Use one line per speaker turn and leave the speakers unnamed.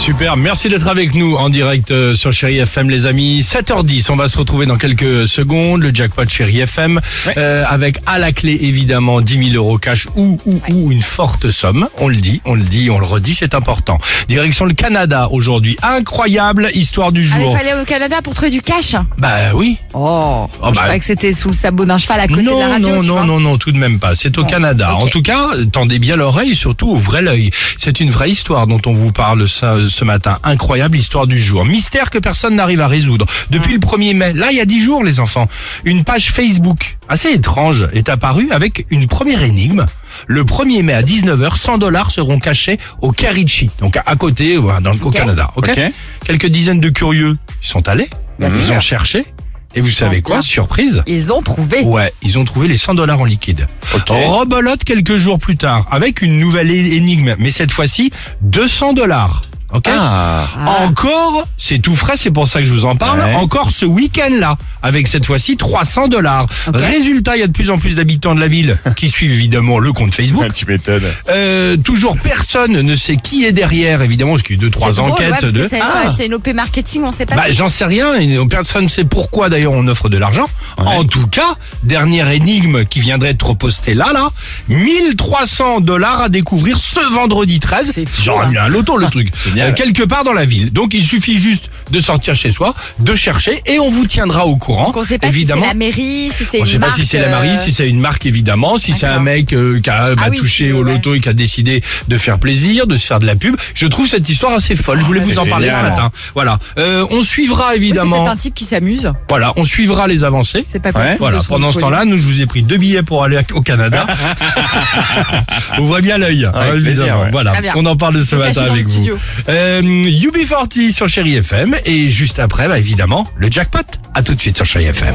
Super, merci d'être avec nous en direct euh, sur Chéri FM les amis. 7h10, on va se retrouver dans quelques secondes, le jackpot Chéri FM, euh, avec à la clé évidemment 10 000 euros cash ou, ou, ou une forte somme. On le dit, on le dit, on le redit, c'est important. Direction le Canada aujourd'hui. Incroyable histoire du
Ah, il
jour.
fallait au Canada pour trouver du cash?
Bah oui.
Oh,
Oh,
je
bah.
croyais que c'était sous le sabot d'un cheval à côté de la
Non,
radio.
non,
tu
non,
vois.
non, non, tout de même pas. C'est au Canada. En tout cas, tendez bien l'oreille, surtout ouvrez l'œil. C'est une vraie histoire dont on vous parle ça, ce matin. Incroyable histoire du jour. Mystère que personne n'arrive à résoudre. Depuis le 1er mai, là, il y a 10 jours, les enfants, une page Facebook assez étrange est apparue avec une première énigme. Le 1er mai à 19h, 100 dollars seront cachés au Karichi, donc à côté, dans le, au. Canada. ok
Ok.
Quelques dizaines de curieux sont allés,
Bien
ils ont cherché, et vous savez quoi?
bien.
Surprise
Ils ont trouvé.
Ouais, ils ont trouvé les 100 dollars en liquide.
Ok.
Rebolote quelques jours plus tard avec une nouvelle énigme, mais cette fois-ci 200 dollars. Ok
Ah.
Encore, c'est tout frais, c'est pour ça que je vous en parle.
Ouais.
Encore ce week-end-là, avec cette fois-ci 300 dollars. Résultat, il y a de plus en plus d'habitants de la ville qui suivent évidemment le compte Facebook.
Tu m'étonnes.
Euh, toujours personne ne sait qui est derrière, évidemment, parce qu'il y a eu deux trois
drôle,
enquêtes
ouais, parce que
de.
C'est
Ah.
une OP marketing, on sait pas.
Bah, j'en sais rien, et personne ne sait pourquoi d'ailleurs on offre de l'argent. En tout cas, dernière énigme qui viendrait être postée là, là, 1300 dollars à découvrir ce vendredi 13.
C'est fou,
Genre
hein.
un loto le truc.
Génial.
Euh, quelque part dans la ville. Donc il suffit juste de sortir chez soi, de chercher et on vous tiendra au courant.
Donc on sait pas
évidemment.
si c'est la mairie, si c'est
On
une
sait pas
marque,
si c'est la Marie,
euh,
si c'est une marque évidemment, si c'est un mec euh, qui a bah,
oui,
touché au
ouais.
loto et qui a décidé de faire plaisir, de se faire de la pub. Je trouve cette histoire assez folle. Je voulais
bah,
vous en
c'est
parler ce matin. Voilà. Euh, on suivra
oui, c'est
évidemment.
peut-être un type qui s'amuse.
Voilà, on suivra les avancées.
C'est pas
Ouais.
possible
Voilà, pendant ce temps-là, nous, je vous ai pris deux billets pour aller au Canada. Ouvrez bien l'œil. hein,
ouais.
Voilà, on en parle ce matin avec vous. Euh, UB40 sur Chéri FM et juste après, bah, évidemment, le jackpot. À tout de suite sur Chéri FM.